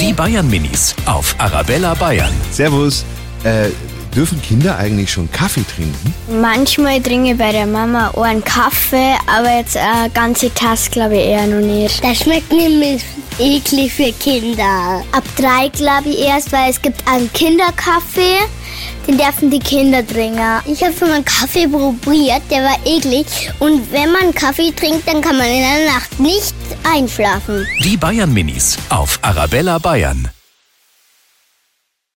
Die Bayern Minis auf Arabella Bayern. Servus. Äh, dürfen Kinder eigentlich schon Kaffee trinken? Manchmal trinke ich bei der Mama auch einen Kaffee, aber jetzt eine ganze Tasse glaube ich eher noch nicht. Das schmeckt nämlich eklig für Kinder. Ab drei glaube ich erst, weil es gibt einen Kinderkaffee, den dürfen die Kinder trinken. Ich habe schon mal einen Kaffee probiert, der war eklig. Und wenn man Kaffee trinkt, dann kann man in der Nacht nicht einschlafen. Die Bayern Minis auf Arabella Bayern.